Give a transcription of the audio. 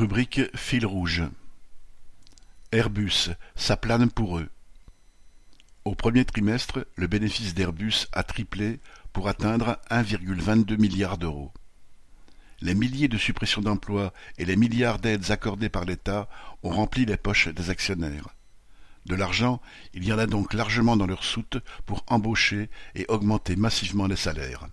Rubrique fil rouge. Airbus, ça plane pour eux. Au premier trimestre, le bénéfice d'Airbus a triplé pour atteindre 1,22 milliard d'euros. Les milliers de suppressions d'emplois et les milliards d'aides accordées par l'État ont rempli les poches des actionnaires. De l'argent, il y en a donc largement dans leur soute pour embaucher et augmenter massivement les salaires.